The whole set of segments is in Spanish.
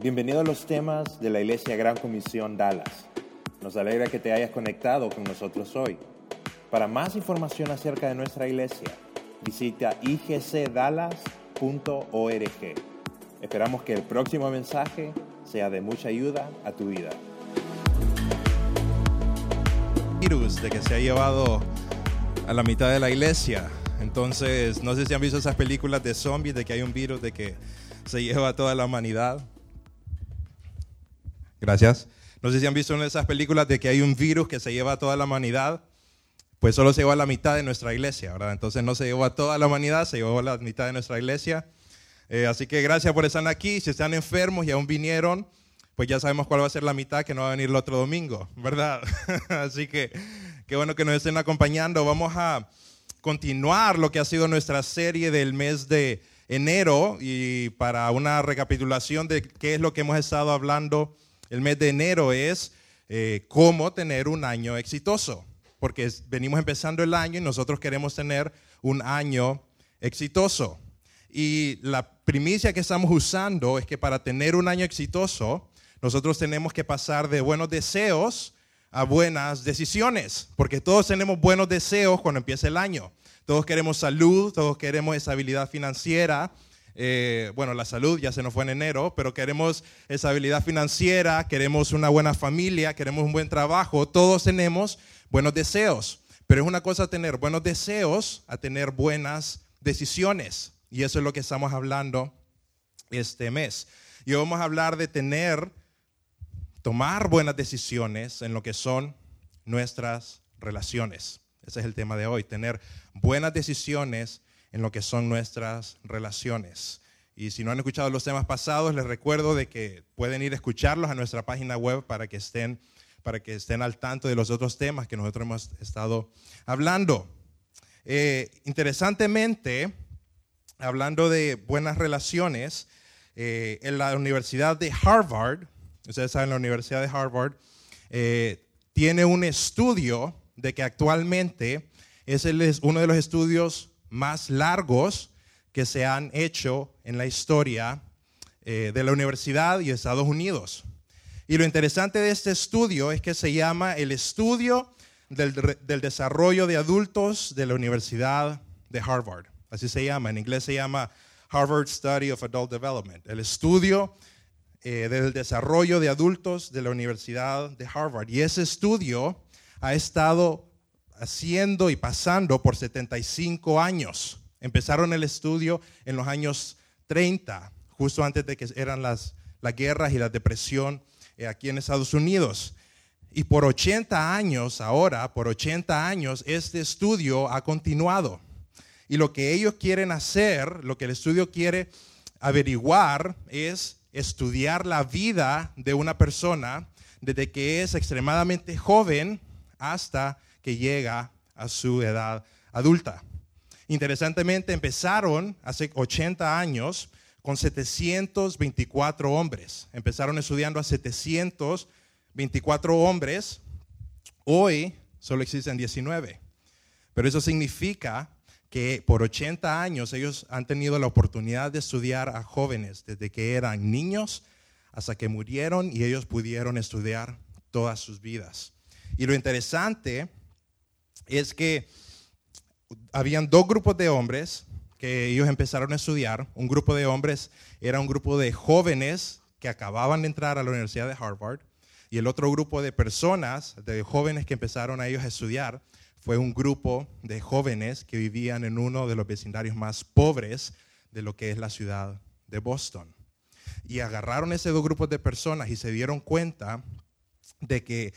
Bienvenido a los temas de la Iglesia Gran Comisión Dallas. Nos alegra que te hayas conectado con nosotros hoy. Para más información acerca de nuestra iglesia, visita igcdallas.org. Esperamos que el próximo mensaje sea de mucha ayuda a tu vida. virus de que se ha llevado a la mitad de la iglesia. Entonces, no sé si han visto esas películas de zombies, de que hay un virus de que se lleva a toda la humanidad. Gracias. No sé si han visto de esas películas de que hay un virus que se lleva a toda la humanidad. Pues solo se llevó a la mitad de nuestra iglesia, ¿verdad? Entonces no se llevó a toda la humanidad, se llevó a la mitad de nuestra iglesia. Eh, así que gracias por estar aquí. Si están enfermos y aún vinieron, pues ya sabemos cuál va a ser la mitad que no va a venir el otro domingo, ¿verdad? así que qué bueno que nos estén acompañando. Vamos a continuar lo que ha sido nuestra serie del mes de enero y para una recapitulación de qué es lo que hemos estado hablando el mes de enero es eh, cómo tener un año exitoso, porque venimos empezando el año y nosotros queremos tener un año exitoso. Y la primicia que estamos usando es que para tener un año exitoso, nosotros tenemos que pasar de buenos deseos a buenas decisiones, porque todos tenemos buenos deseos cuando empieza el año. Todos queremos salud, todos queremos estabilidad financiera, eh, bueno, la salud ya se nos fue en enero, pero queremos estabilidad financiera, queremos una buena familia, queremos un buen trabajo, todos tenemos buenos deseos, pero es una cosa tener buenos deseos a tener buenas decisiones, y eso es lo que estamos hablando este mes. Y hoy vamos a hablar de tener, tomar buenas decisiones en lo que son nuestras relaciones. Ese es el tema de hoy, tener buenas decisiones en lo que son nuestras relaciones. Y si no han escuchado los temas pasados, les recuerdo de que pueden ir a escucharlos a nuestra página web para que estén, para que estén al tanto de los otros temas que nosotros hemos estado hablando. Eh, interesantemente, hablando de buenas relaciones, eh, en la Universidad de Harvard, ustedes saben, la Universidad de Harvard eh, tiene un estudio de que actualmente es uno de los estudios más largos que se han hecho en la historia eh, de la universidad y Estados Unidos. Y lo interesante de este estudio es que se llama el estudio del, del, desarrollo de adultos de la Universidad de Harvard. Así se llama, en inglés se llama Harvard Study of Adult Development, el estudio eh, del desarrollo de adultos de la Universidad de Harvard. Y ese estudio ha estado haciendo y pasando por 75 años. Empezaron el estudio en los años 30, justo antes de que eran las, las guerras y la depresión eh, aquí en Estados Unidos. Y por 80 años, ahora, por 80 años, este estudio ha continuado. Y lo que ellos quieren hacer, lo que el estudio quiere averiguar es estudiar la vida de una persona desde que es extremadamente joven hasta que llega a su edad adulta. Interesantemente, empezaron hace 80 años con 724 hombres. Empezaron estudiando a 724 hombres. Hoy solo existen 19. Pero eso significa que por 80 años ellos han tenido la oportunidad de estudiar a jóvenes desde que eran niños hasta que murieron y ellos pudieron estudiar todas sus vidas. Y lo interesante es que habían dos grupos de hombres que ellos empezaron a estudiar. Un grupo de hombres era un grupo de jóvenes que acababan de entrar a la Universidad de Harvard y el otro grupo de personas, de jóvenes que empezaron a ellos a estudiar, fue un grupo de jóvenes que vivían en uno de los vecindarios más pobres de lo que es la ciudad de Boston. Y agarraron esos dos grupos de personas y se dieron cuenta de que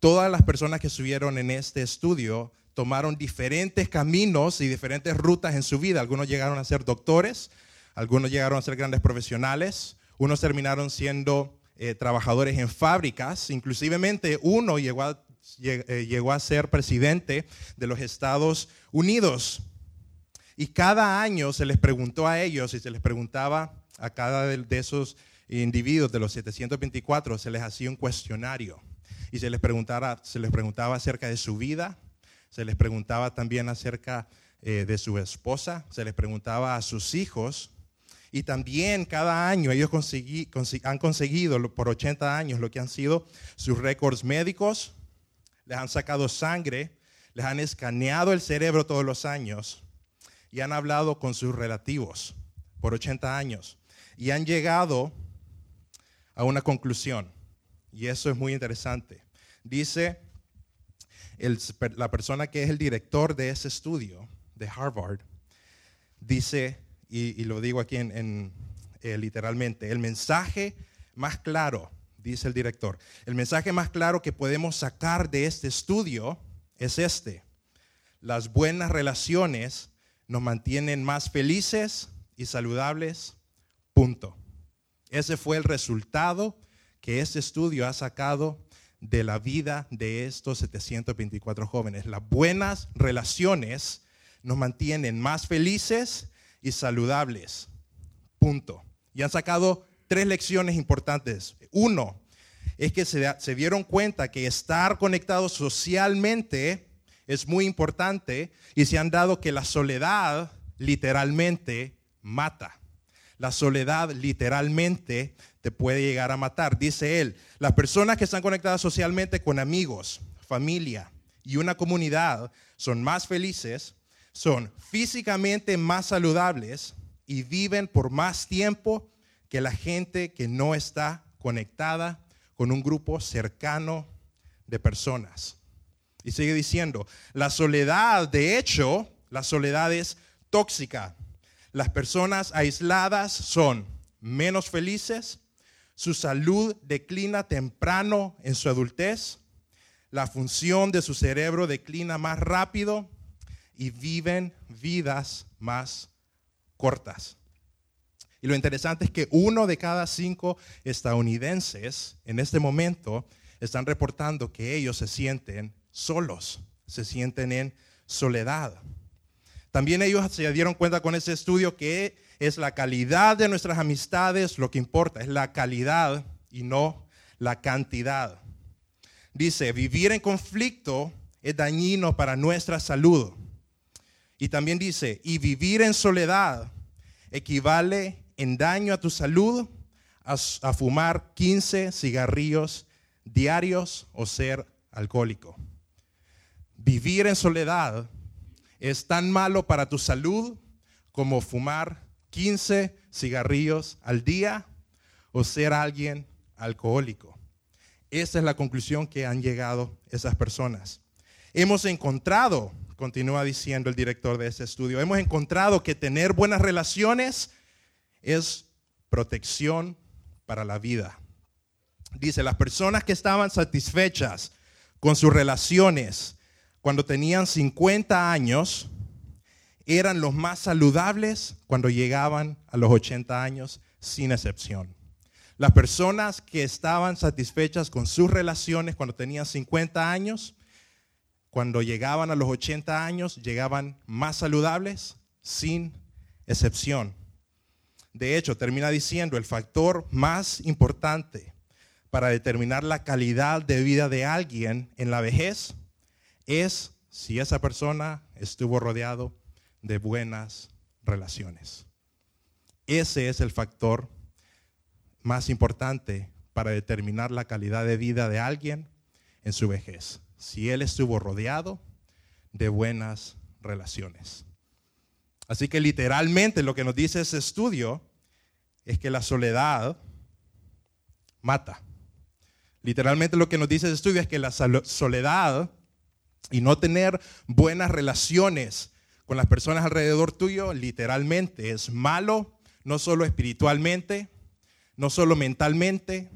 todas las personas que estuvieron en este estudio tomaron diferentes caminos y diferentes rutas en su vida. Algunos llegaron a ser doctores, algunos llegaron a ser grandes profesionales, unos terminaron siendo eh, trabajadores en fábricas, inclusivemente uno eh, llegó a ser presidente de los Estados Unidos. Y cada año se les preguntó a ellos y se les preguntaba a cada de esos individuos de los 724, se les hacía un cuestionario y se les, preguntaba acerca de su vida, se les preguntaba también acerca eh, de su esposa, se les preguntaba a sus hijos Y también cada año ellos han conseguido por 80 años lo que han sido sus récords médicos, les han sacado sangre, les han escaneado el cerebro todos los años y han hablado con sus relativos por 80 años y han llegado a una conclusión. Y eso es muy interesante. Dice la persona que es el director de ese estudio de Harvard, dice, y, lo digo aquí en, eh, literalmente, el mensaje más claro, dice el director, el mensaje más claro que podemos sacar de este estudio es este. Las buenas relaciones nos mantienen más felices y saludables, punto. Ese fue el resultado que este estudio ha sacado de la vida de estos 724 jóvenes. Las buenas relaciones nos mantienen más felices y saludables. Punto. Y han sacado tres lecciones importantes. Uno, es que se, se dieron cuenta que estar conectados socialmente es muy importante y se han dado que la soledad literalmente mata. La soledad literalmente te puede llegar a matar. Dice él, las personas que están conectadas socialmente con amigos, familia y una comunidad son más felices, son físicamente más saludables y viven por más tiempo que la gente que no está conectada con un grupo cercano de personas. Y sigue diciendo, la soledad, de hecho, la soledad es tóxica. Las personas aisladas son menos felices, su salud declina temprano en su adultez, la función de su cerebro declina más rápido y viven vidas más cortas. Y lo interesante es que uno de cada cinco estadounidenses en este momento están reportando que ellos se sienten solos, se sienten en soledad. También ellos se dieron cuenta con ese estudio que es la calidad de nuestras amistades lo que importa, es la calidad y no la cantidad. Dice, vivir en conflicto es dañino para nuestra salud. Y también dice, y vivir en soledad equivale en daño a tu salud a, a fumar 15 cigarrillos diarios o ser alcohólico. Vivir en soledad es tan malo para tu salud como fumar 15 cigarrillos al día o ser alguien alcohólico. Esa es la conclusión que han llegado esas personas. Hemos encontrado, continúa diciendo el director de ese estudio, hemos encontrado que tener buenas relaciones es protección para la vida. Dice, las personas que estaban satisfechas con sus relaciones cuando tenían 50 años, eran los más saludables cuando llegaban a los 80 años, sin excepción. Las personas que estaban satisfechas con sus relaciones cuando tenían 50 años, cuando llegaban a los 80 años, llegaban más saludables, sin excepción. De hecho, termina diciendo, el factor más importante para determinar la calidad de vida de alguien en la vejez es si esa persona estuvo rodeado de buenas relaciones. Ese es el factor más importante para determinar la calidad de vida de alguien en su vejez. Si él estuvo rodeado de buenas relaciones. Así que literalmente lo que nos dice ese estudio es que la soledad mata. Literalmente lo que nos dice ese estudio es que la soledad y no tener buenas relaciones con las personas alrededor tuyo, literalmente es malo, no solo espiritualmente, no solo mentalmente,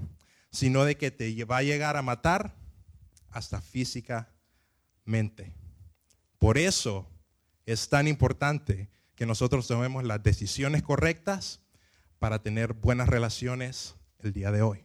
sino de que te va a llegar a matar hasta físicamente. Por eso es tan importante que nosotros tomemos las decisiones correctas para tener buenas relaciones el día de hoy.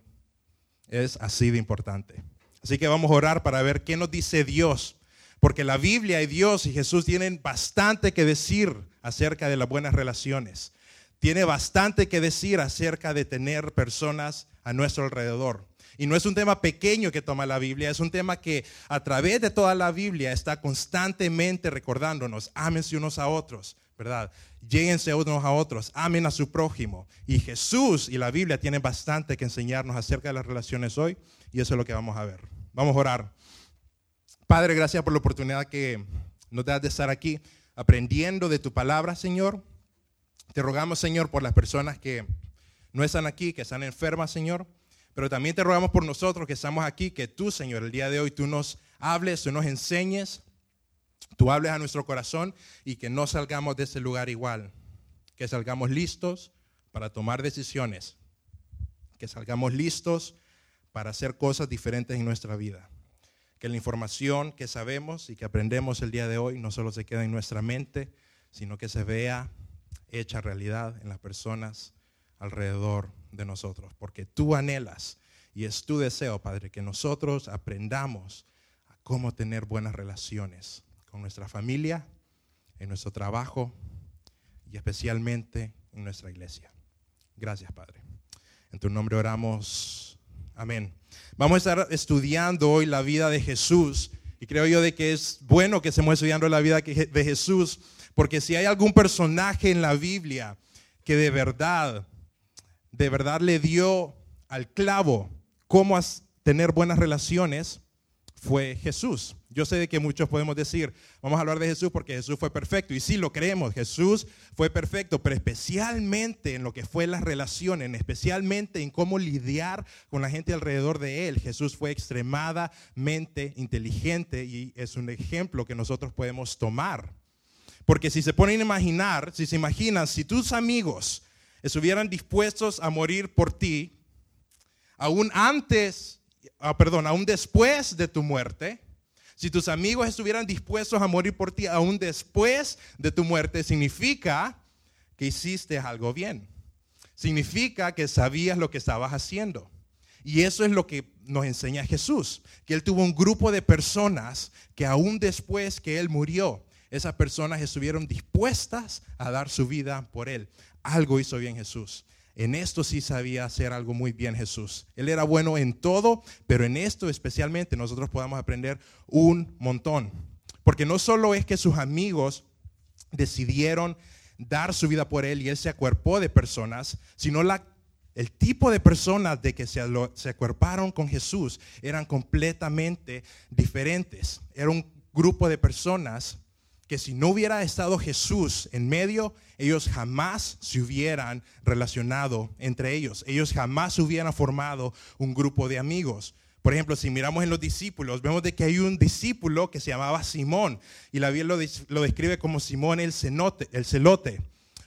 Es así de importante. Así que vamos a orar para ver qué nos dice Dios porque la Biblia y Dios y Jesús tienen bastante que decir acerca de las buenas relaciones. Tiene bastante que decir acerca de tener personas a nuestro alrededor. Y no es un tema pequeño que toma la Biblia, es un tema que a través de toda la Biblia está constantemente recordándonos, ámense unos a otros, ¿verdad? Lléguense unos a otros, amen a su prójimo. Y Jesús y la Biblia tienen bastante que enseñarnos acerca de las relaciones hoy y eso es lo que vamos a ver. Vamos a orar. Padre, gracias por la oportunidad que nos das de estar aquí aprendiendo de tu palabra, Señor. Te rogamos, Señor, por las personas que no están aquí, que están enfermas, Señor. Pero también te rogamos por nosotros que estamos aquí, que tú, Señor, el día de hoy tú nos hables, tú nos enseñes, tú hables a nuestro corazón y que no salgamos de ese lugar igual. Que salgamos listos para tomar decisiones. Que salgamos listos para hacer cosas diferentes en nuestra vida que la información que sabemos y que aprendemos el día de hoy no solo se quede en nuestra mente, sino que se vea hecha realidad en las personas alrededor de nosotros. Porque tú anhelas y es tu deseo, Padre, que nosotros aprendamos a cómo tener buenas relaciones con nuestra familia, en nuestro trabajo y especialmente en nuestra iglesia. Gracias, Padre. En tu nombre oramos. Amén. Vamos a estar estudiando hoy la vida de Jesús y creo yo de que es bueno que estemos estudiando la vida de Jesús porque si hay algún personaje en la Biblia que de verdad, de verdad le dio al clavo cómo tener buenas relaciones, fue Jesús. Yo sé de que muchos podemos decir, vamos a hablar de Jesús porque Jesús fue perfecto. Y sí, lo creemos, Jesús fue perfecto, pero especialmente en lo que fue las relaciones, especialmente en cómo lidiar con la gente alrededor de él. Jesús fue extremadamente inteligente y es un ejemplo que nosotros podemos tomar. Porque si se ponen a imaginar, si se imaginan, si tus amigos estuvieran dispuestos a morir por ti, aún antes, ah, perdón, aún después de tu muerte, si tus amigos estuvieran dispuestos a morir por ti aún después de tu muerte, significa que hiciste algo bien. Significa que sabías lo que estabas haciendo. Y eso es lo que nos enseña Jesús, que Él tuvo un grupo de personas que aún después que Él murió, esas personas estuvieron dispuestas a dar su vida por Él. Algo hizo bien Jesús. En esto sí sabía hacer algo muy bien Jesús. Él era bueno en todo, pero en esto especialmente nosotros podamos aprender un montón. Porque no solo es que sus amigos decidieron dar su vida por él y él se acuerpó de personas, sino la, el tipo de personas de que se, se acuerparon con Jesús eran completamente diferentes. Era un grupo de personas que si no hubiera estado Jesús en medio, ellos jamás se hubieran relacionado entre ellos. Ellos jamás hubieran formado un grupo de amigos. Por ejemplo, si miramos en los discípulos, vemos de que hay un discípulo que se llamaba Simón y la Biblia lo, describe como Simón el, cenote, el celote.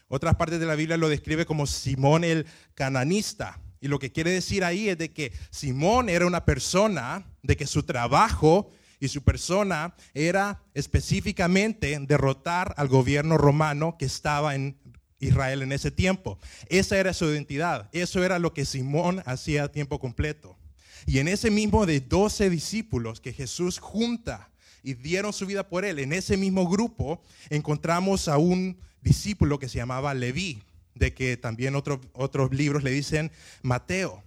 Otras partes de la Biblia lo describe como Simón el cananista. Y lo que quiere decir ahí es de que Simón era una persona de que su trabajo y su persona era específicamente derrotar al gobierno romano que estaba en Israel en ese tiempo. Esa era su identidad, eso era lo que Simón hacía a tiempo completo. Y en ese mismo de 12 discípulos que Jesús junta y dieron su vida por él, en ese mismo grupo encontramos a un discípulo que se llamaba Leví, de que también otros libros le dicen Mateo.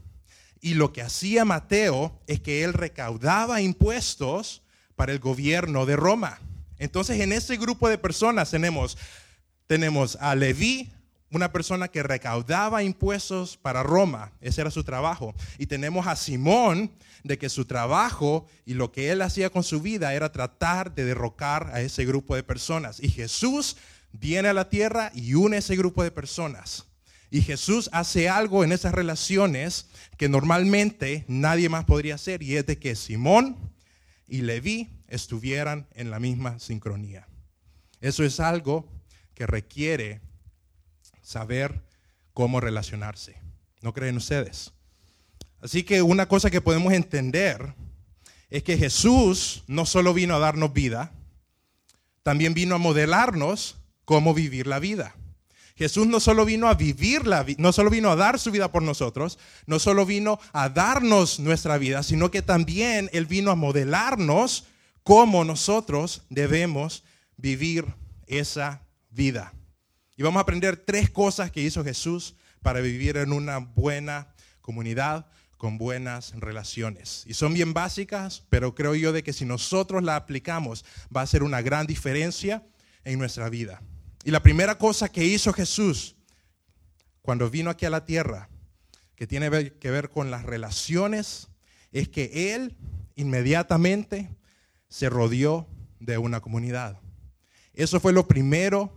Y lo que hacía Mateo es que él recaudaba impuestos para el gobierno de Roma. Entonces en ese grupo de personas tenemos, tenemos a Leví, una persona que recaudaba impuestos para Roma, ese era su trabajo. Y tenemos a Simón, de que su trabajo y lo que él hacía con su vida era tratar de derrocar a ese grupo de personas. Y Jesús viene a la tierra y une a ese grupo de personas. Y Jesús hace algo en esas relaciones que normalmente nadie más podría hacer, y es de que Simón y Leví estuvieran en la misma sincronía. Eso es algo que requiere saber cómo relacionarse. ¿No creen ustedes? Así que una cosa que podemos entender es que Jesús no solo vino a darnos vida, también vino a modelarnos cómo vivir la vida. Jesús no solo vino a vivir la no solo vino a dar su vida por nosotros, no solo vino a darnos nuestra vida, sino que también Él vino a modelarnos cómo nosotros debemos vivir esa vida. Y vamos a aprender tres cosas que hizo Jesús para vivir en una buena comunidad con buenas relaciones. Y son bien básicas, pero creo yo de que si nosotros la aplicamos va a ser una gran diferencia en nuestra vida. Y la primera cosa que hizo Jesús cuando vino aquí a la tierra, que tiene que ver con las relaciones, es que Él inmediatamente se rodeó de una comunidad. Eso fue lo primero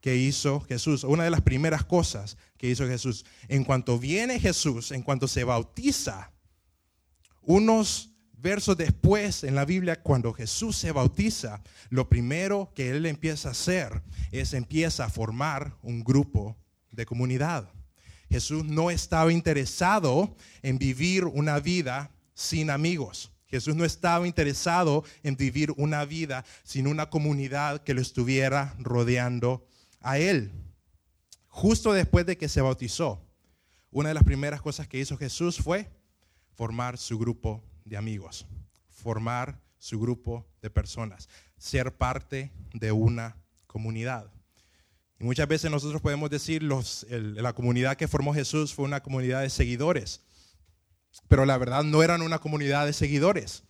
que hizo Jesús, una de las primeras cosas que hizo Jesús. En cuanto viene Jesús, en cuanto se bautiza, unos versos después en la Biblia, cuando Jesús se bautiza, lo primero que él empieza a hacer es empieza a formar un grupo de comunidad. Jesús no estaba interesado en vivir una vida sin amigos. Jesús no estaba interesado en vivir una vida sin una comunidad que lo estuviera rodeando a él. Justo después de que se bautizó, una de las primeras cosas que hizo Jesús fue formar su grupo de amigos, formar su grupo de personas, ser parte de una comunidad. Y muchas veces nosotros podemos decir, los, la comunidad que formó Jesús fue una comunidad de seguidores, pero la verdad no eran una comunidad de seguidores.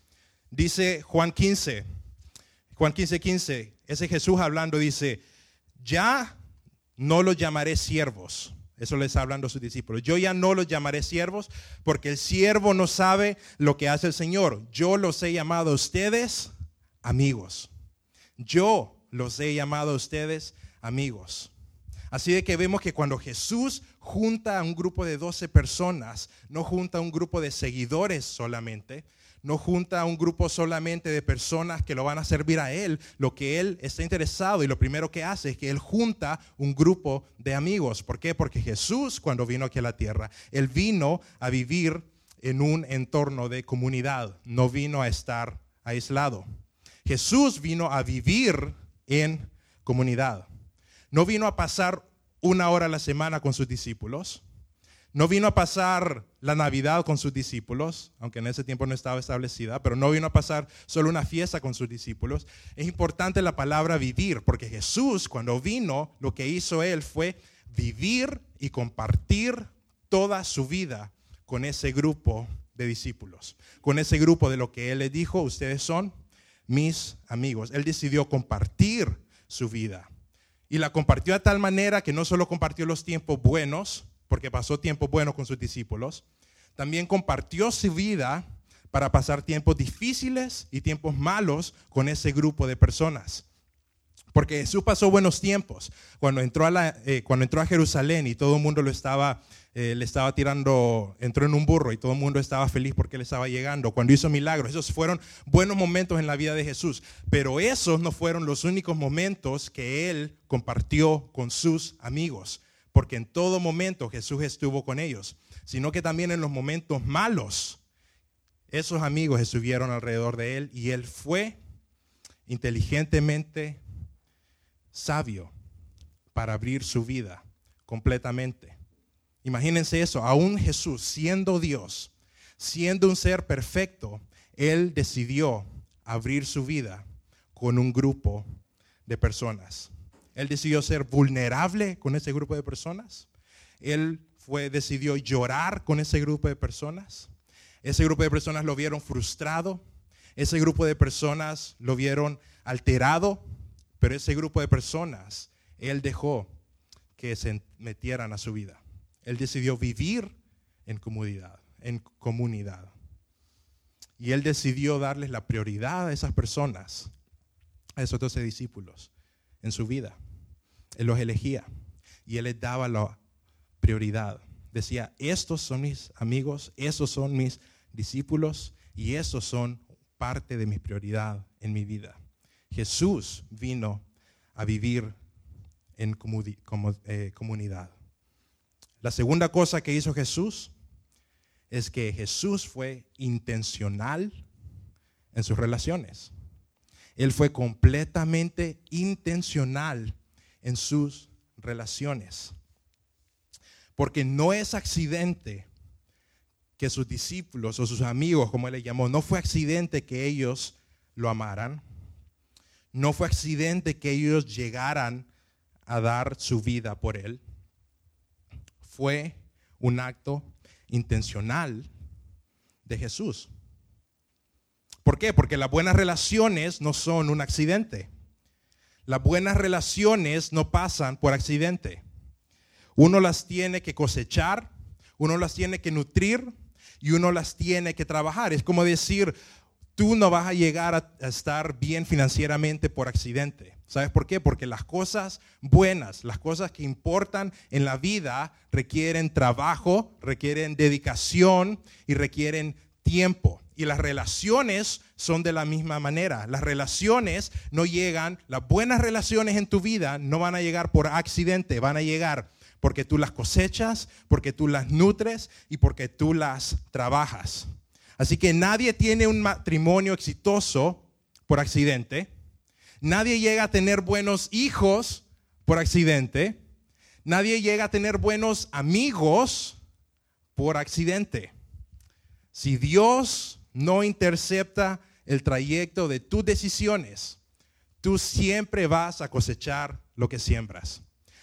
Dice Juan 15, Juan 15, 15, ese Jesús hablando dice, ya no los llamaré siervos, eso les está hablando a sus discípulos. Yo ya no los llamaré siervos porque el siervo no sabe lo que hace el Señor. Yo los he llamado a ustedes amigos. Yo los he llamado a ustedes amigos. Así de que vemos que cuando Jesús junta a un grupo de 12 personas, no junta a un grupo de seguidores solamente, no junta a un grupo solamente de personas que lo van a servir a Él. Lo que Él está interesado y lo primero que hace es que Él junta un grupo de amigos. ¿Por qué? Porque Jesús cuando vino aquí a la tierra, Él vino a vivir en un entorno de comunidad, no vino a estar aislado. Jesús vino a vivir en comunidad. No vino a pasar una hora a la semana con sus discípulos no vino a pasar la Navidad con sus discípulos, aunque en ese tiempo no estaba establecida, pero no vino a pasar solo una fiesta con sus discípulos. Es importante la palabra vivir, porque Jesús cuando vino, lo que hizo él fue vivir y compartir toda su vida con ese grupo de discípulos, con ese grupo de lo que él le dijo, ustedes son mis amigos. Él decidió compartir su vida. Y la compartió de tal manera que no solo compartió los tiempos buenos, porque pasó tiempo bueno con sus discípulos, también compartió su vida para pasar tiempos difíciles y tiempos malos con ese grupo de personas. Porque Jesús pasó buenos tiempos cuando entró a, eh, cuando entró a Jerusalén y todo el mundo lo estaba, eh, le estaba tirando, entró en un burro y todo el mundo estaba feliz porque él estaba llegando. Cuando hizo milagros, esos fueron buenos momentos en la vida de Jesús. Pero esos no fueron los únicos momentos que él compartió con sus amigos porque en todo momento Jesús estuvo con ellos, sino que también en los momentos malos, esos amigos estuvieron alrededor de él y él fue inteligentemente sabio para abrir su vida completamente. Imagínense eso, aún Jesús siendo Dios, siendo un ser perfecto, él decidió abrir su vida con un grupo de personas. Él decidió ser vulnerable con ese grupo de personas. Él fue, decidió llorar con ese grupo de personas. Ese grupo de personas lo vieron frustrado. Ese grupo de personas lo vieron alterado. Pero ese grupo de personas, Él dejó que se metieran a su vida. Él decidió vivir en comunidad, en comunidad. Y Él decidió darles la prioridad a esas personas, a esos doce discípulos, en su vida. Él los elegía y Él les daba la prioridad. Decía, estos son mis amigos, estos son mis discípulos y estos son parte de mi prioridad en mi vida. Jesús vino a vivir en eh, comunidad. La segunda cosa que hizo Jesús es que Jesús fue intencional en sus relaciones. Él fue completamente intencional en sus relaciones. Porque no es accidente que sus discípulos o sus amigos, como él le llamó, no fue accidente que ellos lo amaran. No fue accidente que ellos llegaran a dar su vida por él. Fue un acto intencional de Jesús. ¿Por qué? Porque las buenas relaciones no son un accidente. Las buenas relaciones no pasan por accidente. Uno las tiene que cosechar, uno las tiene que nutrir y uno las tiene que trabajar. Es como decir, tú no vas a llegar a, estar bien financieramente por accidente. ¿Sabes por qué? Porque las cosas buenas, las cosas que importan en la vida requieren trabajo, requieren dedicación y requieren tiempo. Y las relaciones son de la misma manera. Las relaciones no llegan, las buenas relaciones en tu vida no van a llegar por accidente, van a llegar porque tú las cosechas, porque tú las nutres y porque tú las trabajas. Así que nadie tiene un matrimonio exitoso por accidente. Nadie llega a tener buenos hijos por accidente. Nadie llega a tener buenos amigos por accidente. Si Dios no intercepta el trayecto de tus decisiones, tú siempre vas a cosechar lo que siembras.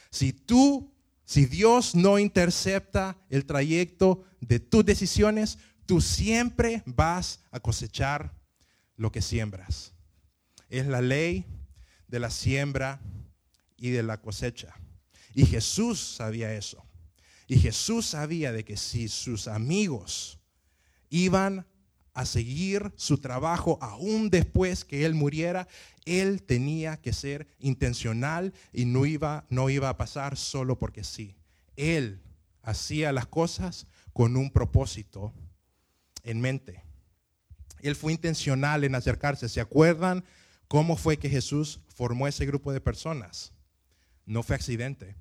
Si tú, si Dios no intercepta el trayecto de tus decisiones, tú siempre vas a cosechar lo que siembras. Es la ley de la siembra y de la cosecha. Y Jesús sabía eso. Y Jesús sabía de que si sus amigos iban a seguir su trabajo aún después que él muriera, él tenía que ser intencional y no iba, no iba a pasar solo porque sí. Él hacía las cosas con un propósito en mente. Él fue intencional en acercarse. ¿Se acuerdan cómo fue que Jesús formó ese grupo de personas? No fue accidente.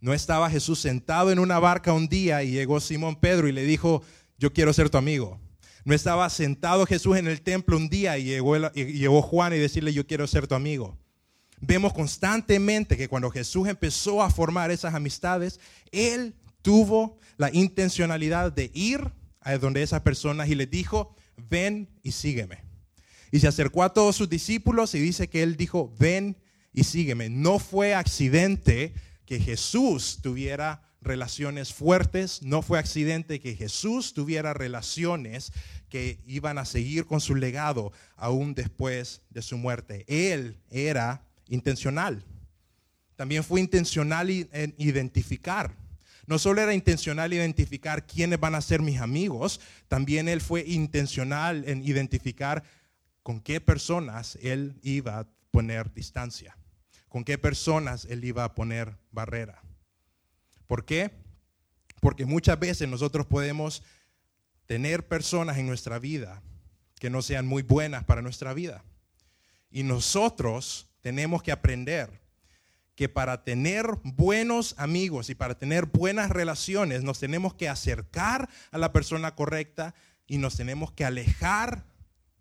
No estaba Jesús sentado en una barca un día y llegó Simón Pedro y le dijo, yo quiero ser tu amigo. No estaba sentado Jesús en el templo un día y llegó, Juan y decirle, yo quiero ser tu amigo. Vemos constantemente que cuando Jesús empezó a formar esas amistades, Él tuvo la intencionalidad de ir a donde esas personas y les dijo, ven y sígueme. Y se acercó a todos sus discípulos y dice que Él dijo, ven y sígueme. No fue accidente que Jesús tuviera relaciones fuertes, no fue accidente que Jesús tuviera relaciones que iban a seguir con su legado aún después de su muerte. Él era intencional. También fue intencional en identificar. No solo era intencional identificar quiénes van a ser mis amigos, también él fue intencional en identificar con qué personas él iba a poner distancia, con qué personas él iba a poner barrera. ¿Por qué? Porque muchas veces nosotros podemos tener personas en nuestra vida que no sean muy buenas para nuestra vida. Y nosotros tenemos que aprender que para tener buenos amigos y para tener buenas relaciones nos tenemos que acercar a la persona correcta y nos tenemos que alejar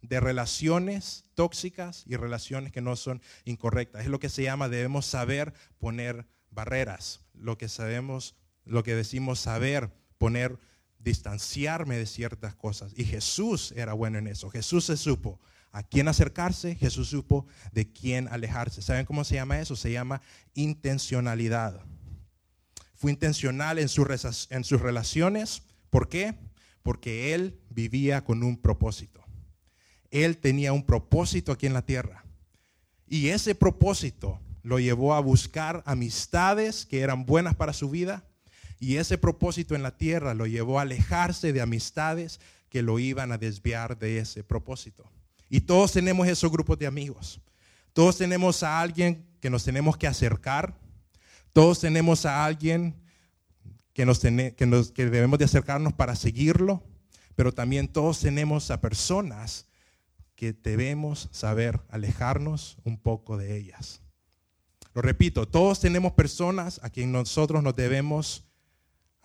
de relaciones tóxicas y relaciones que no son incorrectas. Es lo que se llama, debemos saber poner barreras, lo que sabemos, lo que decimos saber poner, distanciarme de ciertas cosas. Y Jesús era bueno en eso. Jesús se supo a quién acercarse, Jesús supo de quién alejarse. ¿Saben cómo se llama eso? Se llama intencionalidad. Fue intencional en, en sus relaciones. ¿Por qué? Porque él vivía con un propósito. Él tenía un propósito aquí en la tierra. Y ese propósito lo llevó a buscar amistades que eran buenas para su vida y ese propósito en la tierra lo llevó a alejarse de amistades que lo iban a desviar de ese propósito. Y todos tenemos esos grupos de amigos. Todos tenemos a alguien que nos tenemos que acercar. Todos tenemos a alguien que, nos que, debemos de acercarnos para seguirlo. Pero también todos tenemos a personas que debemos saber alejarnos un poco de ellas. Lo repito, todos tenemos personas a quien nosotros nos debemos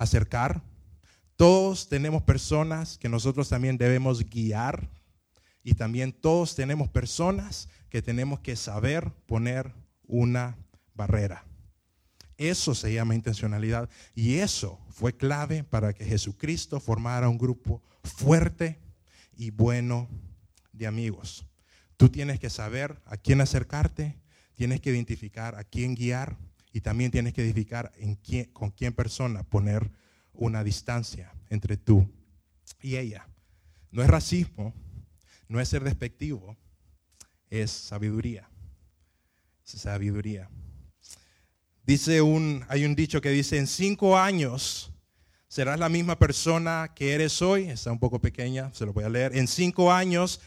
acercar. Todos tenemos personas que nosotros también debemos guiar. Y también todos tenemos personas que tenemos que saber poner una barrera. Eso se llama intencionalidad. Y eso fue clave para que Jesucristo formara un grupo fuerte y bueno de amigos. Tú tienes que saber a quién acercarte tienes que identificar a quién guiar y también tienes que identificar en quién, con quién persona poner una distancia entre tú y ella. No es racismo, no es ser despectivo, es sabiduría. sabiduría. Dice un, hay un dicho que dice, en cinco años serás la misma persona que eres hoy. Está un poco pequeña, se lo voy a leer. En cinco años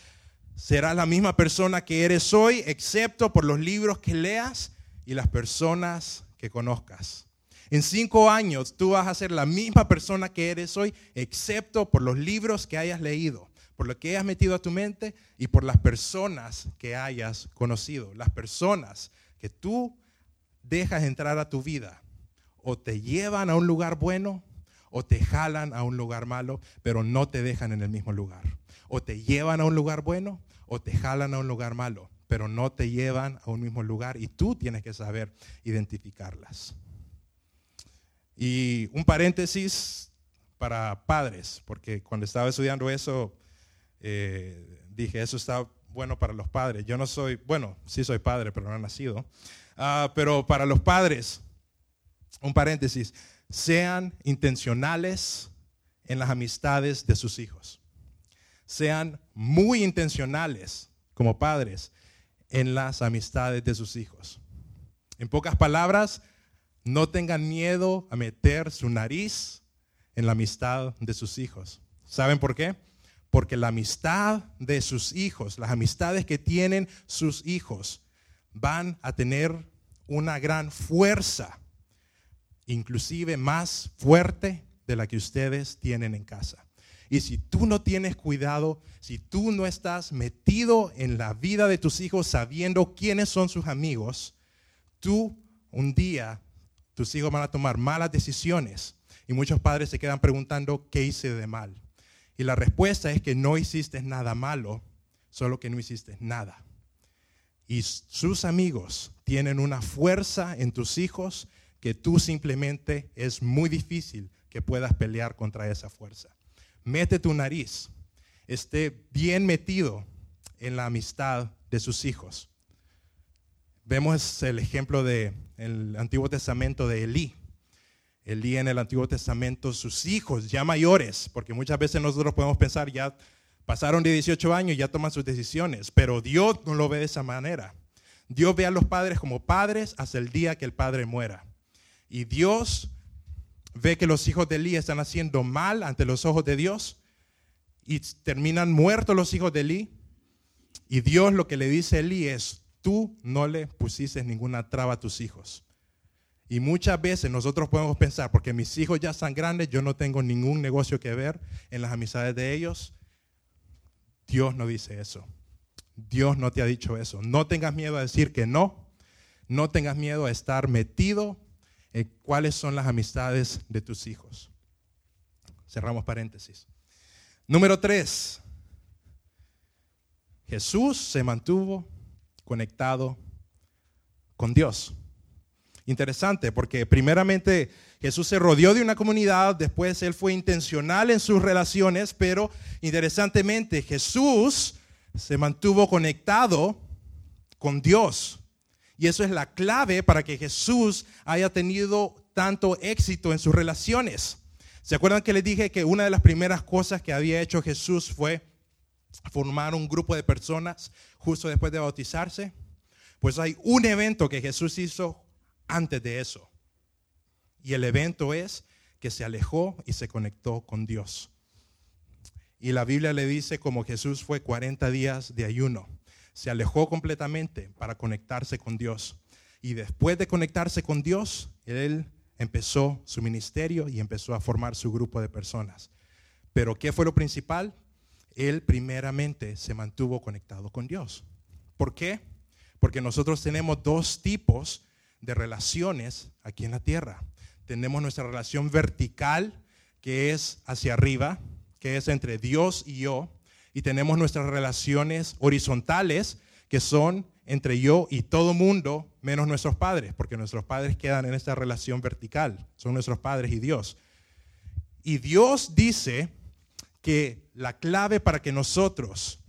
serás la misma persona que eres hoy, excepto por los libros que leas y las personas que conozcas. En cinco años tú vas a ser la misma persona que eres hoy, excepto por los libros que hayas leído, por lo que hayas metido a tu mente y por las personas que hayas conocido. Las personas que tú dejas entrar a tu vida o te llevan a un lugar bueno o te jalan a un lugar malo, pero no te dejan en el mismo lugar. O te llevan a un lugar bueno o te jalan a un lugar malo, pero no te llevan a un mismo lugar y tú tienes que saber identificarlas. Y un paréntesis para padres, porque cuando estaba estudiando eso, eh, dije, eso está bueno para los padres. Yo no soy, bueno, sí soy padre, pero no he nacido. Ah, pero para los padres, un paréntesis, sean intencionales en las amistades de sus hijos. Sean muy intencionales como padres en las amistades de sus hijos. En pocas palabras, no tengan miedo a meter su nariz en la amistad de sus hijos. ¿Saben por qué? Porque la amistad de sus hijos, las amistades que tienen sus hijos, van a tener una gran fuerza, inclusive más fuerte de la que ustedes tienen en casa. Y si tú no tienes cuidado, si tú no estás metido en la vida de tus hijos sabiendo quiénes son sus amigos, tú un día, tus hijos van a tomar malas decisiones. Y muchos padres se quedan preguntando, ¿qué hice de mal? Y la respuesta es que no hiciste nada malo, solo que no hiciste nada y sus amigos tienen una fuerza en tus hijos que tú simplemente es muy difícil que puedas pelear contra esa fuerza. Mete tu nariz, esté bien metido en la amistad de sus hijos. Vemos el ejemplo del el Antiguo Testamento de Elí. Elí en el Antiguo Testamento, sus hijos ya mayores, porque muchas veces nosotros podemos pensar ya Pasaron de 18 años ya toman sus decisiones, pero Dios no lo ve de esa manera. Dios ve a los padres como padres hasta el día que el padre muera. Y Dios ve que los hijos de Elí están haciendo mal ante los ojos de Dios y terminan muertos los hijos de Elí. Y Dios lo que le dice a Elí es, tú no le pusiste ninguna traba a tus hijos. Y muchas veces nosotros podemos pensar, porque mis hijos ya están grandes, yo no tengo ningún negocio que ver en las amistades de ellos. Dios no dice eso. Dios no te ha dicho eso. No tengas miedo a decir que no. No tengas miedo a estar metido en cuáles son las amistades de tus hijos. Cerramos paréntesis. Número tres. Jesús se mantuvo conectado con Dios. Interesante, porque primeramente Jesús se rodeó de una comunidad, después él fue intencional en sus relaciones, pero interesantemente Jesús se mantuvo conectado con Dios. Y eso es la clave para que Jesús haya tenido tanto éxito en sus relaciones. ¿Se acuerdan que les dije que una de las primeras cosas que había hecho Jesús fue formar un grupo de personas justo después de bautizarse? Pues hay un evento que Jesús hizo antes de eso. Y el evento es que se alejó y se conectó con Dios. Y la Biblia le dice como Jesús fue 40 días de ayuno. Se alejó completamente para conectarse con Dios. Y después de conectarse con Dios, él empezó su ministerio y empezó a formar su grupo de personas. Pero ¿qué fue lo principal? Él primeramente se mantuvo conectado con Dios. ¿Por qué? Porque nosotros tenemos dos tipos de relaciones aquí en la tierra. Tenemos nuestra relación vertical, que es hacia arriba, que es entre Dios y yo, y tenemos nuestras relaciones horizontales, que son entre yo y todo mundo, menos nuestros padres, porque nuestros padres quedan en esta relación vertical, son nuestros padres y Dios. Y Dios dice que la clave para que nosotros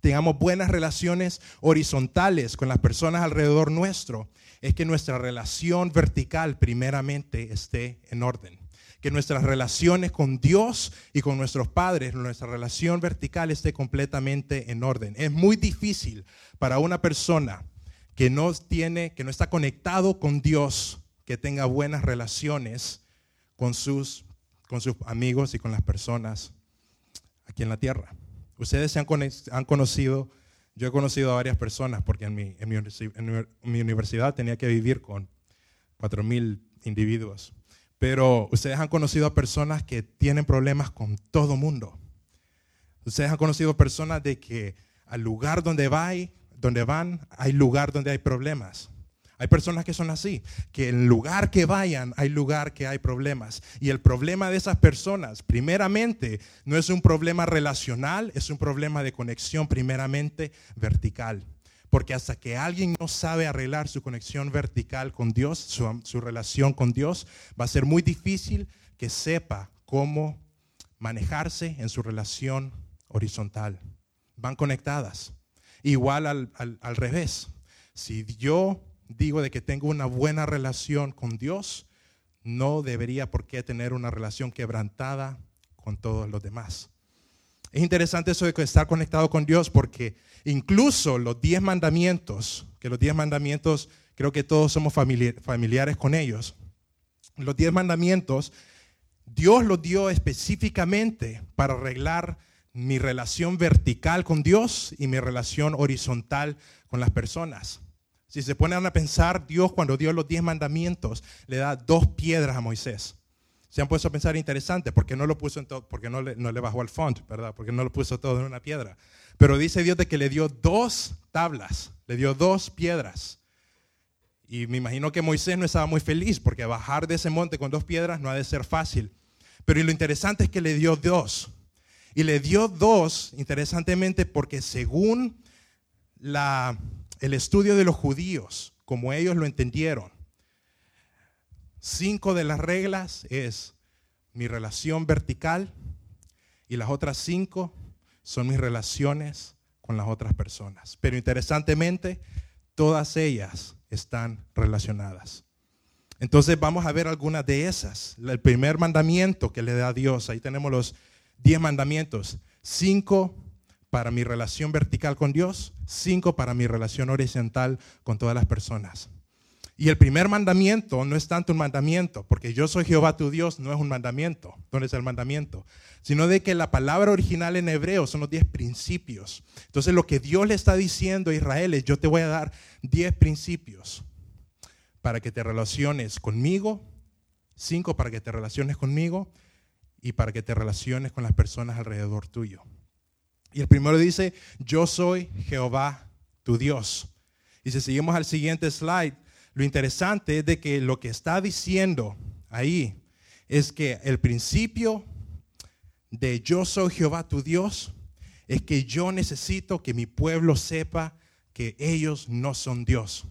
tengamos buenas relaciones horizontales con las personas alrededor nuestro es que nuestra relación vertical primeramente esté en orden. Que nuestras relaciones con Dios y con nuestros padres, nuestra relación vertical esté completamente en orden. Es muy difícil para una persona que no tiene, que no está conectado con Dios, que tenga buenas relaciones con sus, con sus amigos y con las personas aquí en la tierra. Ustedes se han, han conocido, yo he conocido a varias personas porque en mi, en mi, en mi universidad tenía que vivir con 4.000 individuos. Pero ustedes han conocido a personas que tienen problemas con todo mundo. Ustedes han conocido personas de que al lugar donde, va, donde van hay lugar donde hay problemas. Hay personas que son así, que en lugar que vayan hay lugar que hay problemas. Y el problema de esas personas, primeramente, no es un problema relacional, es un problema de conexión primeramente vertical. Porque hasta que alguien no sabe arreglar su conexión vertical con Dios, su, relación con Dios, va a ser muy difícil que sepa cómo manejarse en su relación horizontal. Van conectadas. Igual al, al revés. Si yo digo de que tengo una buena relación con Dios, no debería por qué tener una relación quebrantada con todos los demás. Es interesante eso de estar conectado con Dios porque incluso los diez mandamientos, que los diez mandamientos creo que todos somos familiares con ellos, los diez mandamientos, Dios los dio específicamente para arreglar mi relación vertical con Dios y mi relación horizontal con las personas. Si se ponen a pensar, Dios cuando dio los diez mandamientos le da dos piedras a Moisés. Se han puesto a pensar interesante, porque no lo puso en todo, porque no le, no le bajó al font, ¿verdad? Porque no lo puso todo en una piedra. Pero dice Dios de que le dio dos tablas, le dio dos piedras. Y me imagino que Moisés no estaba muy feliz, porque bajar de ese monte con dos piedras no ha de ser fácil. Pero lo interesante es que le dio dos. Y le dio dos, interesantemente, porque según la, el estudio de los judíos, como ellos lo entendieron, cinco de las reglas es mi relación vertical y las otras cinco son mis relaciones con las otras personas. Pero interesantemente, todas ellas están relacionadas. Entonces vamos a ver algunas de esas. El primer mandamiento que le da Dios, ahí tenemos los diez mandamientos. Cinco para mi relación vertical con Dios, cinco para mi relación horizontal con todas las personas. Y el primer mandamiento no es tanto un mandamiento, porque yo soy Jehová tu Dios, no es un mandamiento. ¿Dónde es el mandamiento? Sino de que la palabra original en hebreo son los diez principios. Entonces lo que Dios le está diciendo a Israel es, yo te voy a dar diez principios para que te relaciones conmigo, cinco para que te relaciones conmigo y para que te relaciones con las personas alrededor tuyo. Y el primero dice, yo soy Jehová tu Dios. Y si seguimos al siguiente slide, lo interesante es de que lo que está diciendo ahí es que el principio de yo soy Jehová tu Dios es que yo necesito que mi pueblo sepa que ellos no son Dios.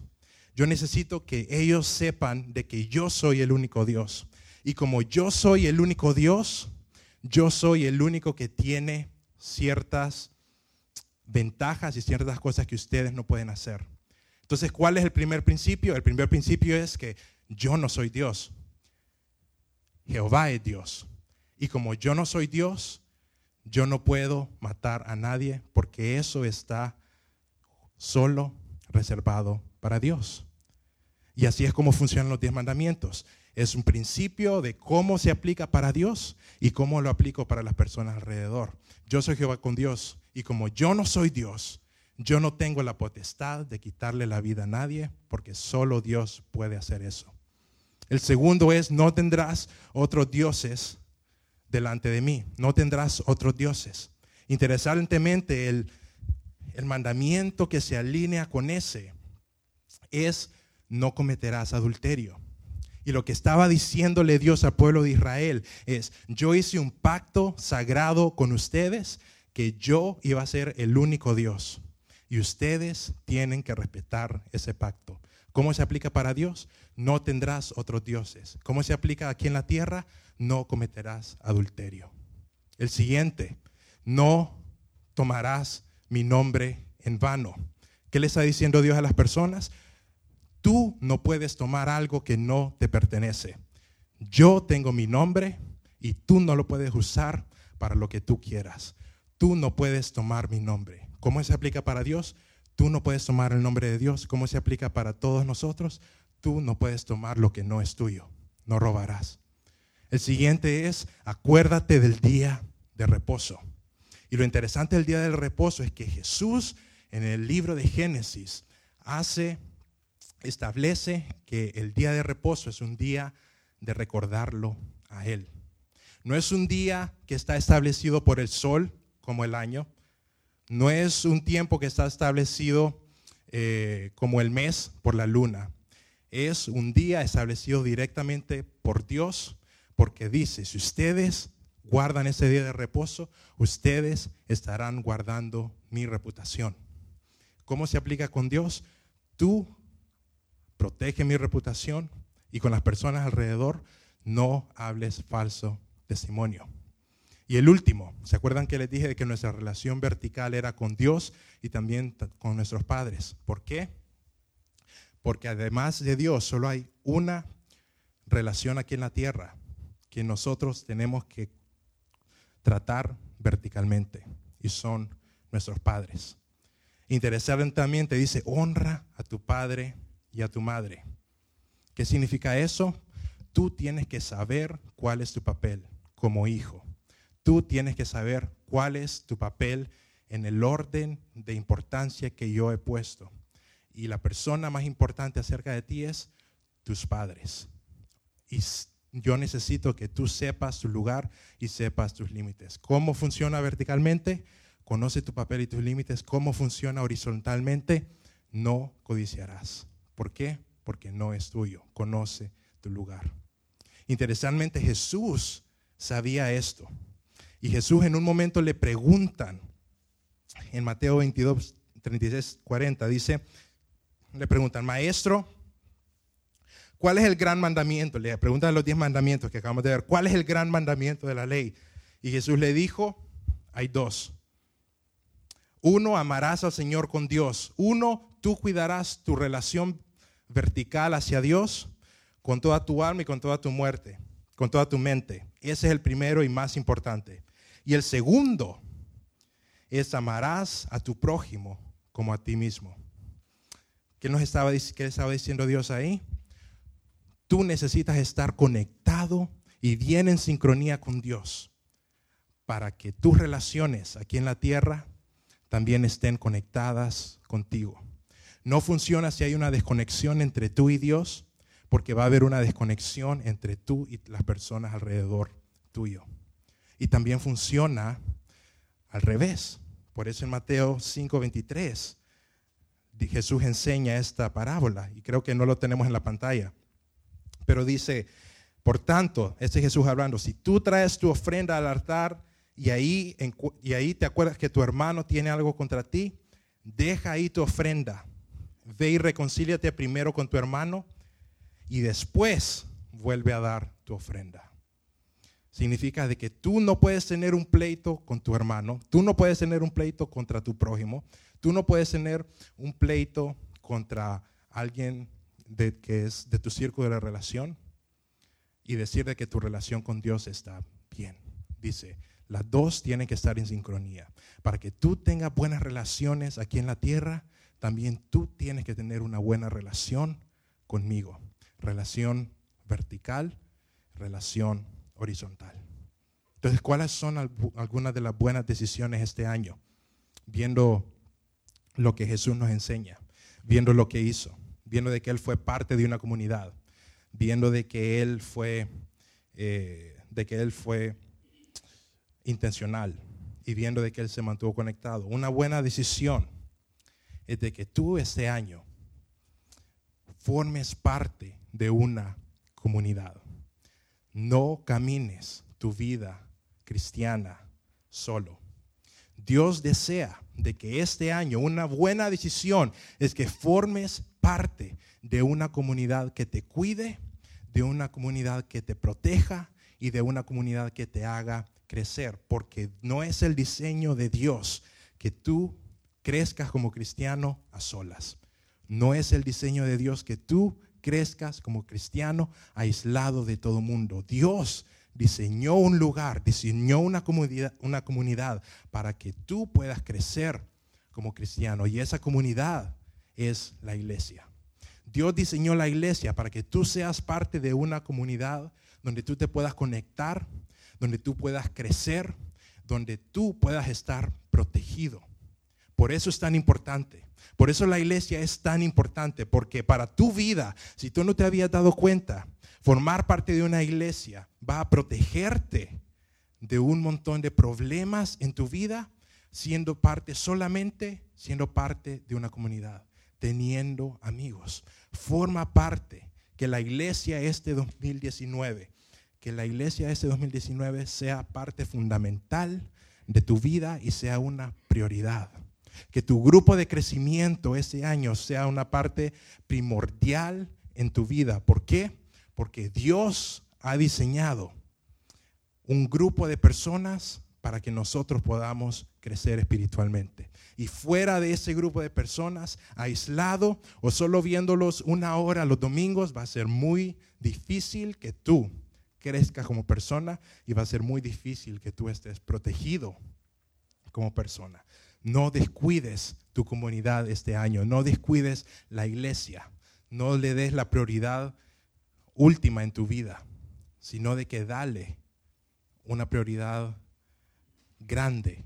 Yo necesito que ellos sepan de que yo soy el único Dios. Y como yo soy el único Dios, yo soy el único que tiene ciertas ventajas y ciertas cosas que ustedes no pueden hacer. Entonces, ¿cuál es el primer principio? El primer principio es que yo no soy Dios. Jehová es Dios. Y como yo no soy Dios, yo no puedo matar a nadie porque eso está solo reservado para Dios. Y así es como funcionan los diez mandamientos. Es un principio de cómo se aplica para Dios y cómo lo aplico para las personas alrededor. Yo soy Jehová con Dios y como yo no soy Dios, yo no tengo la potestad de quitarle la vida a nadie porque solo Dios puede hacer eso. El segundo es, no tendrás otros dioses delante de mí, no tendrás otros dioses. Interesantemente, el, el mandamiento que se alinea con ese es, no cometerás adulterio. Y lo que estaba diciéndole Dios al pueblo de Israel es, yo hice un pacto sagrado con ustedes que yo iba a ser el único Dios. Y ustedes tienen que respetar ese pacto. ¿Cómo se aplica para Dios? No tendrás otros dioses. ¿Cómo se aplica aquí en la tierra? No cometerás adulterio. El siguiente, no tomarás mi nombre en vano. ¿Qué le está diciendo Dios a las personas? Tú no puedes tomar algo que no te pertenece. Yo tengo mi nombre y tú no lo puedes usar para lo que tú quieras. Tú no puedes tomar mi nombre. ¿Cómo se aplica para Dios? Tú no puedes tomar el nombre de Dios. ¿Cómo se aplica para todos nosotros? Tú no puedes tomar lo que no es tuyo. No robarás. El siguiente es, acuérdate del día de reposo. Y lo interesante del día del reposo es que Jesús en el libro de Génesis hace, establece que el día de reposo es un día de recordarlo a Él. No es un día que está establecido por el sol como el año. No es un tiempo que está establecido eh, como el mes por la luna. Es un día establecido directamente por Dios porque dice, si ustedes guardan ese día de reposo, ustedes estarán guardando mi reputación. ¿Cómo se aplica con Dios? Tú protege mi reputación y con las personas alrededor no hables falso testimonio. Y el último, ¿se acuerdan que les dije que nuestra relación vertical era con Dios y también con nuestros padres? ¿Por qué? Porque además de Dios solo hay una relación aquí en la tierra que nosotros tenemos que tratar verticalmente y son nuestros padres. Interesantemente dice, honra a tu padre y a tu madre. ¿Qué significa eso? Tú tienes que saber cuál es tu papel como hijo. Tú tienes que saber cuál es tu papel en el orden de importancia que yo he puesto. Y la persona más importante acerca de ti es tus padres. Y yo necesito que tú sepas tu lugar y sepas tus límites. ¿Cómo funciona verticalmente? Conoce tu papel y tus límites. ¿Cómo funciona horizontalmente? No codiciarás. ¿Por qué? Porque no es tuyo. Conoce tu lugar. Interesantemente, Jesús sabía esto. Y Jesús en un momento le preguntan, en Mateo 22, 36, 40, dice, le preguntan, maestro, ¿cuál es el gran mandamiento? Le preguntan los diez mandamientos que acabamos de ver, ¿cuál es el gran mandamiento de la ley? Y Jesús le dijo, hay dos. Uno, amarás al Señor con Dios. Uno, tú cuidarás tu relación vertical hacia Dios con toda tu alma y con toda tu muerte, con toda tu mente. Ese es el primero y más importante. Y el segundo es amarás a tu prójimo como a ti mismo. ¿Qué nos estaba, qué estaba diciendo Dios ahí? Tú necesitas estar conectado y bien en sincronía con Dios para que tus relaciones aquí en la tierra también estén conectadas contigo. No funciona si hay una desconexión entre tú y Dios, porque va a haber una desconexión entre tú y las personas alrededor tuyo. Y también funciona al revés. Por eso en Mateo 5:23 Jesús enseña esta parábola y creo que no lo tenemos en la pantalla. Pero dice, por tanto, este Jesús hablando, si tú traes tu ofrenda al altar y ahí, y ahí te acuerdas que tu hermano tiene algo contra ti, deja ahí tu ofrenda. Ve y reconcíliate primero con tu hermano y después vuelve a dar tu ofrenda. Significa de que tú no puedes tener un pleito con tu hermano, tú no puedes tener un pleito contra tu prójimo, tú no puedes tener un pleito contra alguien de, que es de tu círculo de relación y decir de que tu relación con Dios está bien. Dice, las dos tienen que estar en sincronía. Para que tú tengas buenas relaciones aquí en la tierra, también tú tienes que tener una buena relación conmigo. Relación vertical, relación horizontal. Entonces, ¿cuáles son algunas de las buenas decisiones este año? Viendo lo que Jesús nos enseña, viendo lo que hizo, viendo de que Él fue parte de una comunidad, viendo de que Él fue, eh, de que Él fue intencional y viendo de que Él se mantuvo conectado. Una buena decisión es de que tú este año formes parte de una comunidad. No camines tu vida cristiana solo. Dios desea de que este año una buena decisión es que formes parte de una comunidad que te cuide, de una comunidad que te proteja y de una comunidad que te haga crecer, porque no es el diseño de Dios que tú crezcas como cristiano a solas. No es el diseño de Dios que tú crezcas como cristiano aislado de todo mundo. Dios diseñó un lugar, diseñó una comunidad, una comunidad para que tú puedas crecer como cristiano. Y esa comunidad es la iglesia. Dios diseñó la iglesia para que tú seas parte de una comunidad donde tú te puedas conectar, donde tú puedas crecer, donde tú puedas estar protegido. Por eso es tan importante. Por eso la iglesia es tan importante, porque para tu vida, si tú no te habías dado cuenta, formar parte de una iglesia va a protegerte de un montón de problemas en tu vida, siendo parte solamente, siendo parte de una comunidad, teniendo amigos. Forma parte que la iglesia este 2019, que la iglesia este 2019 sea parte fundamental de tu vida y sea una prioridad. Que tu grupo de crecimiento ese año sea una parte primordial en tu vida. ¿Por qué? Porque Dios ha diseñado un grupo de personas para que nosotros podamos crecer espiritualmente. Y fuera de ese grupo de personas, aislado o solo viéndolos una hora los domingos, va a ser muy difícil que tú crezcas como persona y va a ser muy difícil que tú estés protegido como persona. No descuides tu comunidad este año, no descuides la iglesia, no le des la prioridad última en tu vida, sino de que dale una prioridad grande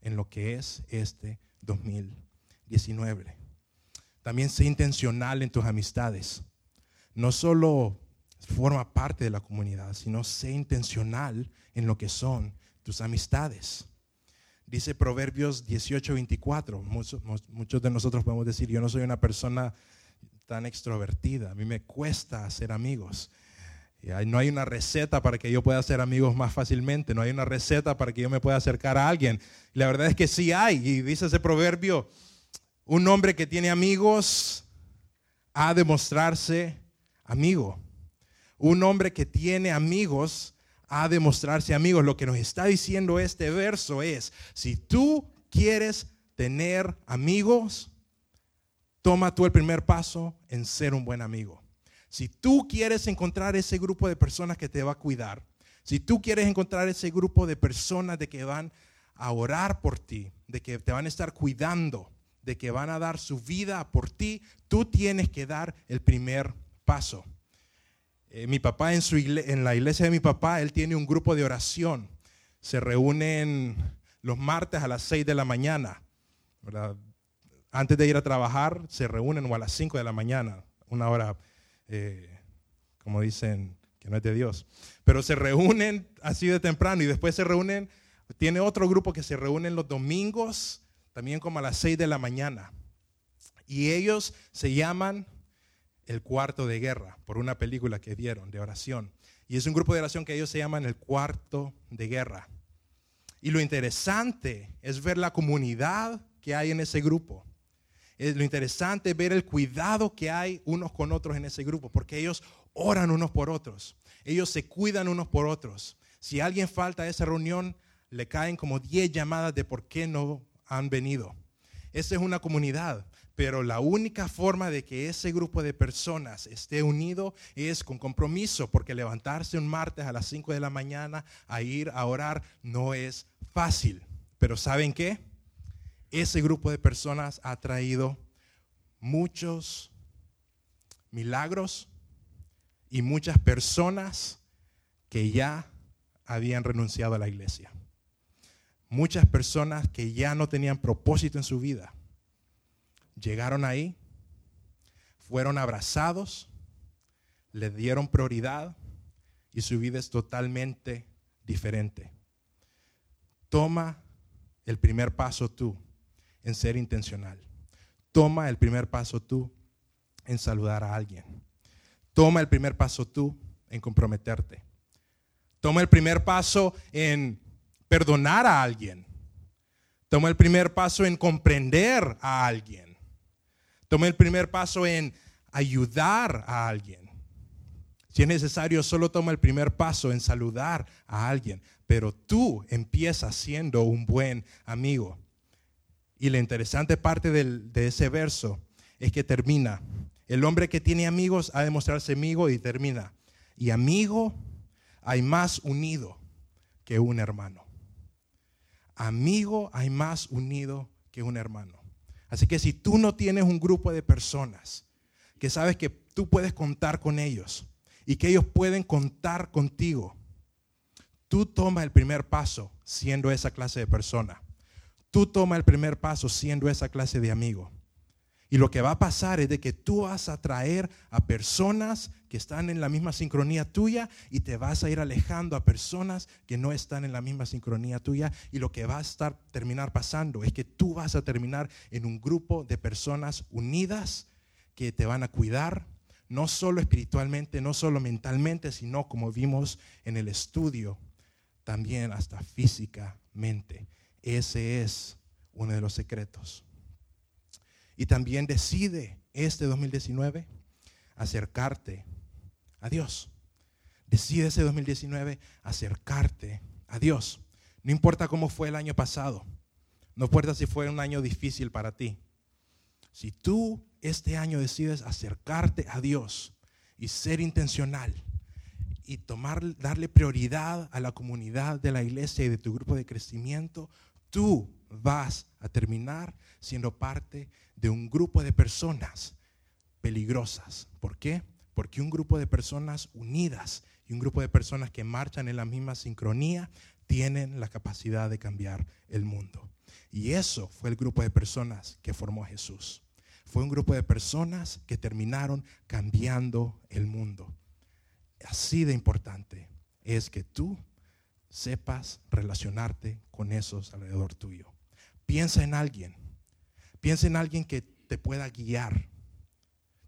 en lo que es este 2019. También sé intencional en tus amistades. No solo forma parte de la comunidad, sino sé intencional en lo que son tus amistades. Dice Proverbios 18, 24. Muchos, muchos de nosotros podemos decir, yo no soy una persona tan extrovertida, a mí me cuesta hacer amigos. No hay una receta para que yo pueda hacer amigos más fácilmente, no hay una receta para que yo me pueda acercar a alguien. La verdad es que sí hay, y dice ese proverbio, un hombre que tiene amigos ha de mostrarse amigo. Un hombre que tiene amigos a demostrarse amigos. Lo que nos está diciendo este verso es, si tú quieres tener amigos, toma tú el primer paso en ser un buen amigo. Si tú quieres encontrar ese grupo de personas que te va a cuidar, si tú quieres encontrar ese grupo de personas de que van a orar por ti, de que te van a estar cuidando, de que van a dar su vida por ti, tú tienes que dar el primer paso. Eh, mi papá en, su en la iglesia de mi papá, él tiene un grupo de oración. Se reúnen los martes a las 6 de la mañana. Antes de ir a trabajar, se reúnen o a las 5 de la mañana, una hora, eh, como dicen, que no es de Dios. Pero se reúnen así de temprano y después se reúnen, tiene otro grupo que se reúnen los domingos, también como a las 6 de la mañana. Y ellos se llaman el cuarto de guerra, por una película que vieron de oración. Y es un grupo de oración que ellos se llaman el cuarto de guerra. Y lo interesante es ver la comunidad que hay en ese grupo. Es lo interesante ver el cuidado que hay unos con otros en ese grupo, porque ellos oran unos por otros. Ellos se cuidan unos por otros. Si alguien falta a esa reunión, le caen como 10 llamadas de por qué no han venido. Esa es una comunidad. Pero la única forma de que ese grupo de personas esté unido es con compromiso, porque levantarse un martes a las 5 de la mañana a ir a orar no es fácil. Pero ¿saben qué? Ese grupo de personas ha traído muchos milagros y muchas personas que ya habían renunciado a la iglesia. Muchas personas que ya no tenían propósito en su vida Llegaron ahí, fueron abrazados, le dieron prioridad y su vida es totalmente diferente. Toma el primer paso tú en ser intencional. Toma el primer paso tú en saludar a alguien. Toma el primer paso tú en comprometerte. Toma el primer paso en perdonar a alguien. Toma el primer paso en comprender a alguien. Tome el primer paso en ayudar a alguien. Si es necesario, solo toma el primer paso en saludar a alguien. Pero tú empiezas siendo un buen amigo. Y la interesante parte de ese verso es que termina. El hombre que tiene amigos ha de mostrarse amigo y termina. Y amigo hay más unido que un hermano. Amigo hay más unido que un hermano. Así que si tú no tienes un grupo de personas que sabes que tú puedes contar con ellos y que ellos pueden contar contigo, tú toma el primer paso siendo esa clase de persona. Tú toma el primer paso siendo esa clase de amigo. Y lo que va a pasar es de que tú vas a traer a personas están en la misma sincronía tuya y te vas a ir alejando a personas que no están en la misma sincronía tuya. Y lo que va a estar terminar pasando es que tú vas a terminar en un grupo de personas unidas que te van a cuidar, no solo espiritualmente, no solo mentalmente, sino como vimos en el estudio, también hasta físicamente. Ese es uno de los secretos. Y también decide este 2019 acercarte a Dios. Decide ese 2019 acercarte a Dios. No importa cómo fue el año pasado. No importa si fue un año difícil para ti. Si tú este año decides acercarte a Dios y ser intencional y tomar, darle prioridad a la comunidad de la iglesia y de tu grupo de crecimiento, tú vas a terminar siendo parte de un grupo de personas peligrosas. ¿Por qué? Porque un grupo de personas unidas y un grupo de personas que marchan en la misma sincronía tienen la capacidad de cambiar el mundo. Y eso fue el grupo de personas que formó Jesús. Fue un grupo de personas que terminaron cambiando el mundo. Así de importante es que tú sepas relacionarte con esos alrededor tuyo. Piensa en alguien. Piensa en alguien que te pueda guiar.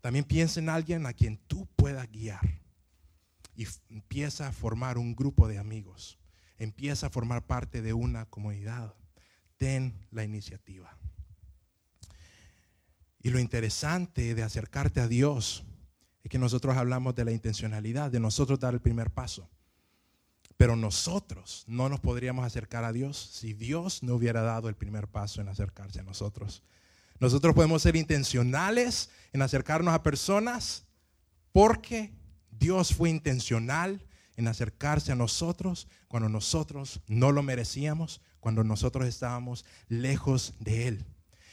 También piensa en alguien a quien tú puedas guiar. Y empieza a formar un grupo de amigos. Empieza a formar parte de una comunidad. Ten la iniciativa. Y lo interesante de acercarte a Dios es que nosotros hablamos de la intencionalidad, de nosotros dar el primer paso. Pero nosotros no nos podríamos acercar a Dios si Dios no hubiera dado el primer paso en acercarse a nosotros. Nosotros podemos ser intencionales en acercarnos a personas porque Dios fue intencional en acercarse a nosotros cuando nosotros no lo merecíamos, cuando nosotros estábamos lejos de Él.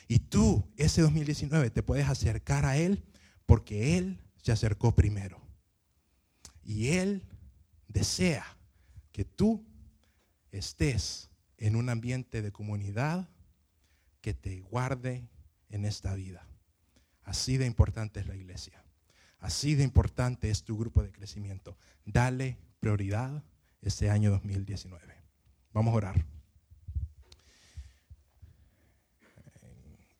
Y tú, ese 2019, te puedes acercar a Él porque Él se acercó primero. Y Él desea que tú estés en un ambiente de comunidad que te guarde en esta vida. Así de importante es la iglesia. Así de importante es tu grupo de crecimiento. Dale prioridad este año 2019. Vamos a orar.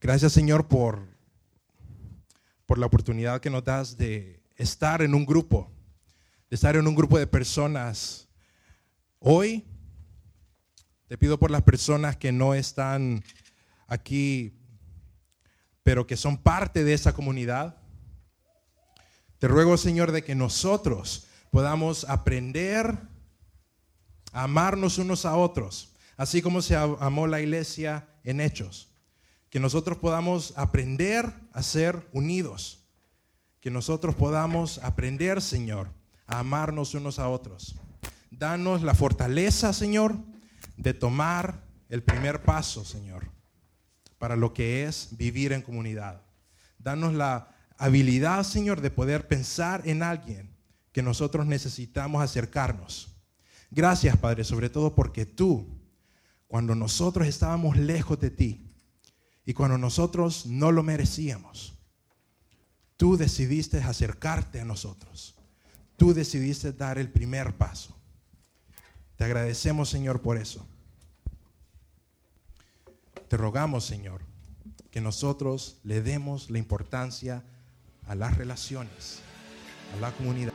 Gracias Señor por, por la oportunidad que nos das de estar en un grupo, de estar en un grupo de personas Hoy te pido por las personas que no están aquí, pero que son parte de esa comunidad. Te ruego, Señor, de que nosotros podamos aprender a amarnos unos a otros, así como se amó la iglesia en hechos. Que nosotros podamos aprender a ser unidos. Que nosotros podamos aprender, Señor, a amarnos unos a otros. Danos la fortaleza, Señor, de tomar el primer paso, Señor, para lo que es vivir en comunidad. Danos la habilidad, Señor, de poder pensar en alguien que nosotros necesitamos acercarnos. Gracias, Padre, sobre todo porque tú, cuando nosotros estábamos lejos de ti y cuando nosotros no lo merecíamos, tú decidiste acercarte a nosotros. Tú decidiste dar el primer paso. Te agradecemos, Señor, por eso. Te rogamos, Señor, que nosotros le demos la importancia a las relaciones, a la comunidad.